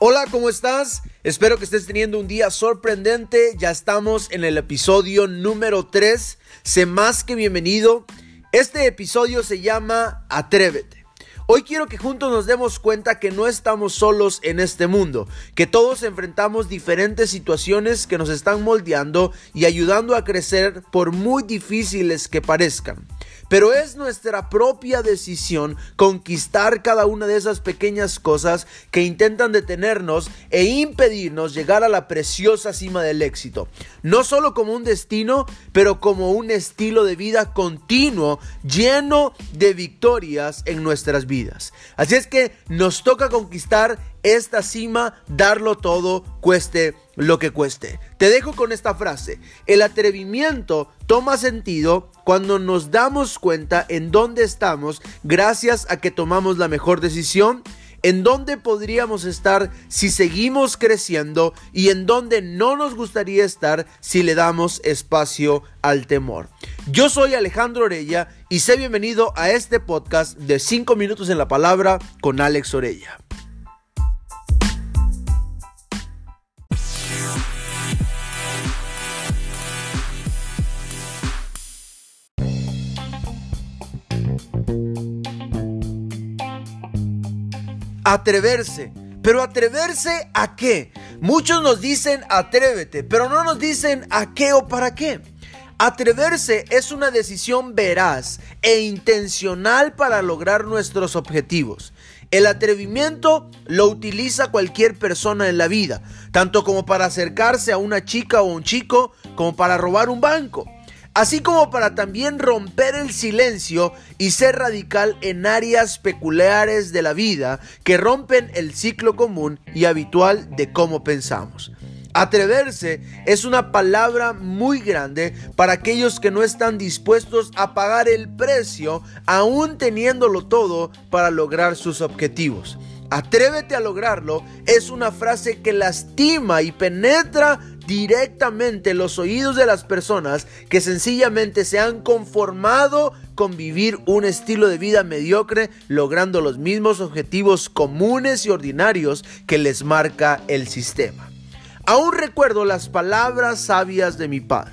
Hola, ¿cómo estás? Espero que estés teniendo un día sorprendente. Ya estamos en el episodio número 3. Sé más que bienvenido. Este episodio se llama Atrévete. Hoy quiero que juntos nos demos cuenta que no estamos solos en este mundo, que todos enfrentamos diferentes situaciones que nos están moldeando y ayudando a crecer por muy difíciles que parezcan. Pero es nuestra propia decisión conquistar cada una de esas pequeñas cosas que intentan detenernos e impedirnos llegar a la preciosa cima del éxito. No solo como un destino, pero como un estilo de vida continuo lleno de victorias en nuestras vidas. Así es que nos toca conquistar esta cima, darlo todo, cueste lo que cueste. Te dejo con esta frase. El atrevimiento toma sentido cuando nos damos cuenta en dónde estamos gracias a que tomamos la mejor decisión en dónde podríamos estar si seguimos creciendo y en dónde no nos gustaría estar si le damos espacio al temor. Yo soy Alejandro Orella y sé bienvenido a este podcast de 5 minutos en la palabra con Alex Orella. Atreverse. Pero atreverse a qué? Muchos nos dicen atrévete, pero no nos dicen a qué o para qué. Atreverse es una decisión veraz e intencional para lograr nuestros objetivos. El atrevimiento lo utiliza cualquier persona en la vida, tanto como para acercarse a una chica o un chico, como para robar un banco así como para también romper el silencio y ser radical en áreas peculiares de la vida que rompen el ciclo común y habitual de cómo pensamos. Atreverse es una palabra muy grande para aquellos que no están dispuestos a pagar el precio aún teniéndolo todo para lograr sus objetivos. Atrévete a lograrlo es una frase que lastima y penetra directamente los oídos de las personas que sencillamente se han conformado con vivir un estilo de vida mediocre, logrando los mismos objetivos comunes y ordinarios que les marca el sistema. Aún recuerdo las palabras sabias de mi padre.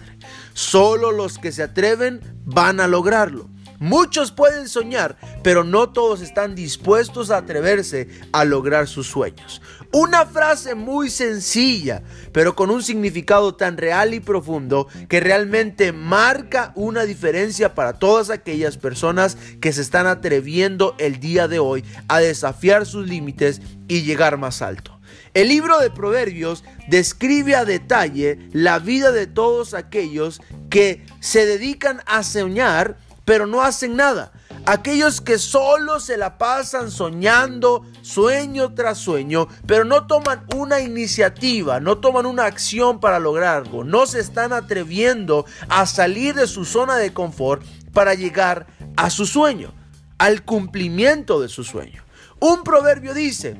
Solo los que se atreven van a lograrlo. Muchos pueden soñar, pero no todos están dispuestos a atreverse a lograr sus sueños. Una frase muy sencilla, pero con un significado tan real y profundo que realmente marca una diferencia para todas aquellas personas que se están atreviendo el día de hoy a desafiar sus límites y llegar más alto. El libro de Proverbios describe a detalle la vida de todos aquellos que se dedican a soñar pero no hacen nada. Aquellos que solo se la pasan soñando sueño tras sueño, pero no toman una iniciativa, no toman una acción para lograrlo, no se están atreviendo a salir de su zona de confort para llegar a su sueño, al cumplimiento de su sueño. Un proverbio dice,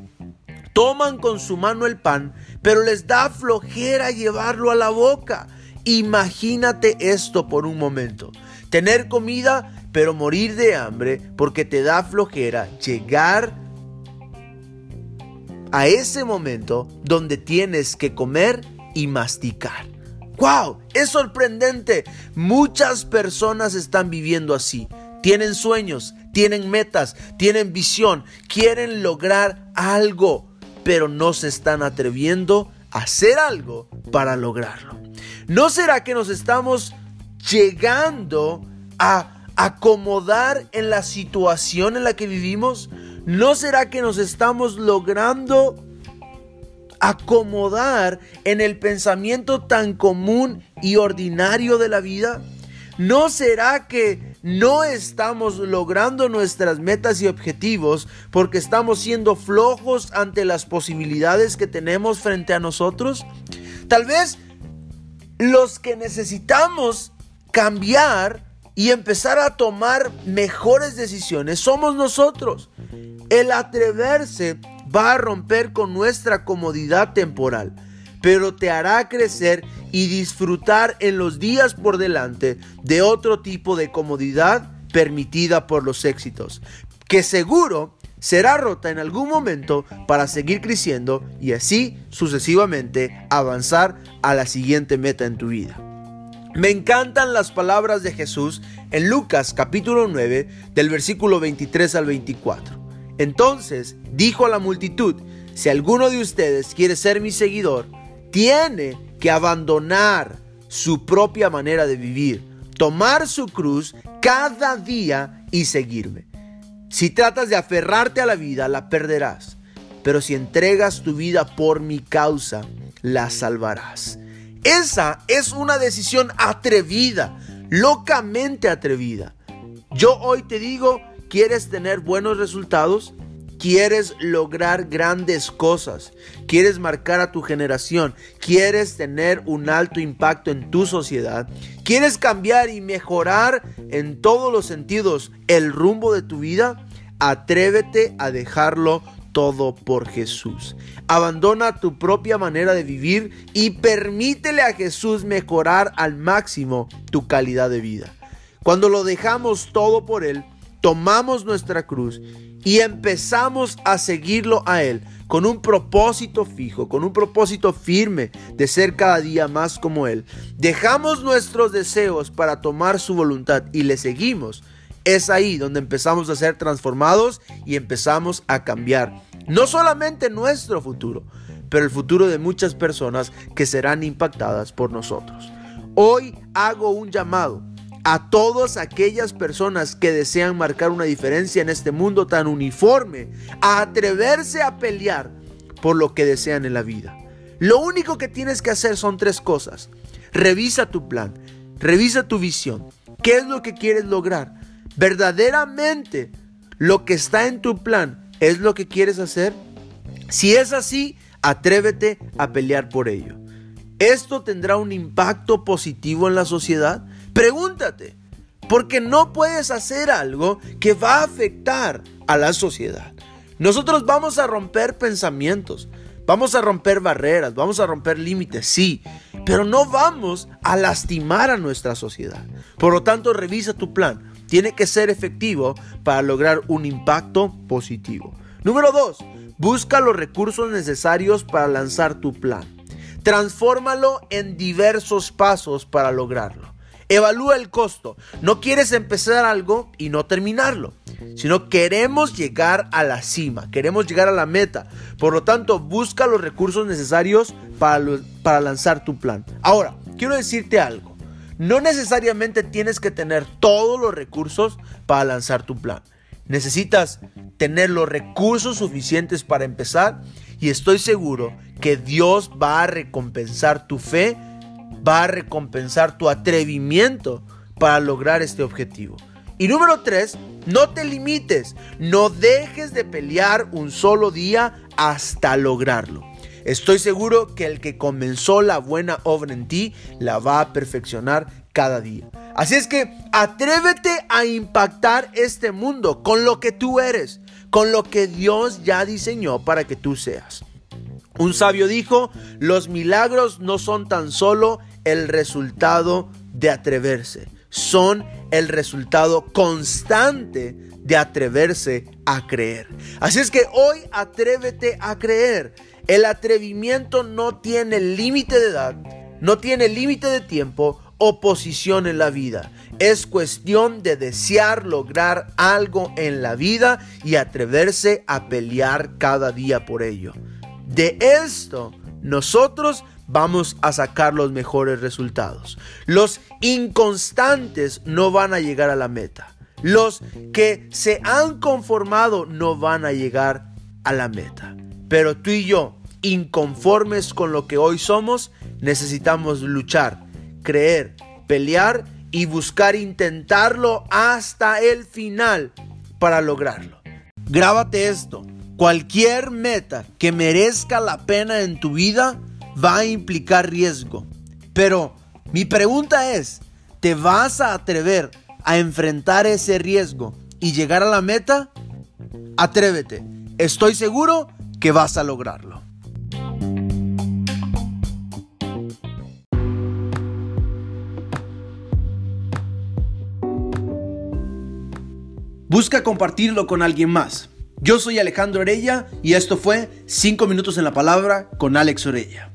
toman con su mano el pan, pero les da flojera llevarlo a la boca. Imagínate esto por un momento. Tener comida, pero morir de hambre porque te da flojera llegar a ese momento donde tienes que comer y masticar. ¡Wow! Es sorprendente. Muchas personas están viviendo así. Tienen sueños, tienen metas, tienen visión, quieren lograr algo, pero no se están atreviendo a hacer algo para lograrlo. ¿No será que nos estamos llegando a acomodar en la situación en la que vivimos? ¿No será que nos estamos logrando acomodar en el pensamiento tan común y ordinario de la vida? ¿No será que no estamos logrando nuestras metas y objetivos porque estamos siendo flojos ante las posibilidades que tenemos frente a nosotros? Tal vez los que necesitamos cambiar y empezar a tomar mejores decisiones somos nosotros. El atreverse va a romper con nuestra comodidad temporal, pero te hará crecer y disfrutar en los días por delante de otro tipo de comodidad permitida por los éxitos, que seguro será rota en algún momento para seguir creciendo y así sucesivamente avanzar a la siguiente meta en tu vida. Me encantan las palabras de Jesús en Lucas capítulo 9 del versículo 23 al 24. Entonces dijo a la multitud, si alguno de ustedes quiere ser mi seguidor, tiene que abandonar su propia manera de vivir, tomar su cruz cada día y seguirme. Si tratas de aferrarte a la vida, la perderás. Pero si entregas tu vida por mi causa, la salvarás. Esa es una decisión atrevida, locamente atrevida. Yo hoy te digo, ¿quieres tener buenos resultados? ¿Quieres lograr grandes cosas? ¿Quieres marcar a tu generación? ¿Quieres tener un alto impacto en tu sociedad? ¿Quieres cambiar y mejorar en todos los sentidos el rumbo de tu vida? Atrévete a dejarlo todo por Jesús. Abandona tu propia manera de vivir y permítele a Jesús mejorar al máximo tu calidad de vida. Cuando lo dejamos todo por Él, tomamos nuestra cruz y empezamos a seguirlo a Él con un propósito fijo, con un propósito firme de ser cada día más como Él. Dejamos nuestros deseos para tomar su voluntad y le seguimos. Es ahí donde empezamos a ser transformados y empezamos a cambiar no solamente nuestro futuro, pero el futuro de muchas personas que serán impactadas por nosotros. Hoy hago un llamado a todas aquellas personas que desean marcar una diferencia en este mundo tan uniforme, a atreverse a pelear por lo que desean en la vida. Lo único que tienes que hacer son tres cosas. Revisa tu plan, revisa tu visión. ¿Qué es lo que quieres lograr? Verdaderamente lo que está en tu plan ¿Es lo que quieres hacer? Si es así, atrévete a pelear por ello. ¿Esto tendrá un impacto positivo en la sociedad? Pregúntate, porque no puedes hacer algo que va a afectar a la sociedad. Nosotros vamos a romper pensamientos, vamos a romper barreras, vamos a romper límites, sí, pero no vamos a lastimar a nuestra sociedad. Por lo tanto, revisa tu plan tiene que ser efectivo para lograr un impacto positivo. Número 2. Busca los recursos necesarios para lanzar tu plan. Transfórmalo en diversos pasos para lograrlo. Evalúa el costo. No quieres empezar algo y no terminarlo, sino queremos llegar a la cima, queremos llegar a la meta. Por lo tanto, busca los recursos necesarios para, para lanzar tu plan. Ahora, quiero decirte algo. No necesariamente tienes que tener todos los recursos para lanzar tu plan. Necesitas tener los recursos suficientes para empezar y estoy seguro que Dios va a recompensar tu fe, va a recompensar tu atrevimiento para lograr este objetivo. Y número tres, no te limites, no dejes de pelear un solo día hasta lograrlo. Estoy seguro que el que comenzó la buena obra en ti la va a perfeccionar cada día. Así es que atrévete a impactar este mundo con lo que tú eres, con lo que Dios ya diseñó para que tú seas. Un sabio dijo, los milagros no son tan solo el resultado de atreverse, son el resultado constante de atreverse a creer. Así es que hoy atrévete a creer. El atrevimiento no tiene límite de edad, no tiene límite de tiempo o posición en la vida. Es cuestión de desear lograr algo en la vida y atreverse a pelear cada día por ello. De esto nosotros vamos a sacar los mejores resultados. Los inconstantes no van a llegar a la meta. Los que se han conformado no van a llegar a la meta. Pero tú y yo, inconformes con lo que hoy somos, necesitamos luchar, creer, pelear y buscar intentarlo hasta el final para lograrlo. Grábate esto, cualquier meta que merezca la pena en tu vida va a implicar riesgo. Pero mi pregunta es, ¿te vas a atrever a enfrentar ese riesgo y llegar a la meta? Atrévete, estoy seguro que vas a lograrlo. Busca compartirlo con alguien más. Yo soy Alejandro Orella y esto fue 5 minutos en la palabra con Alex Orella.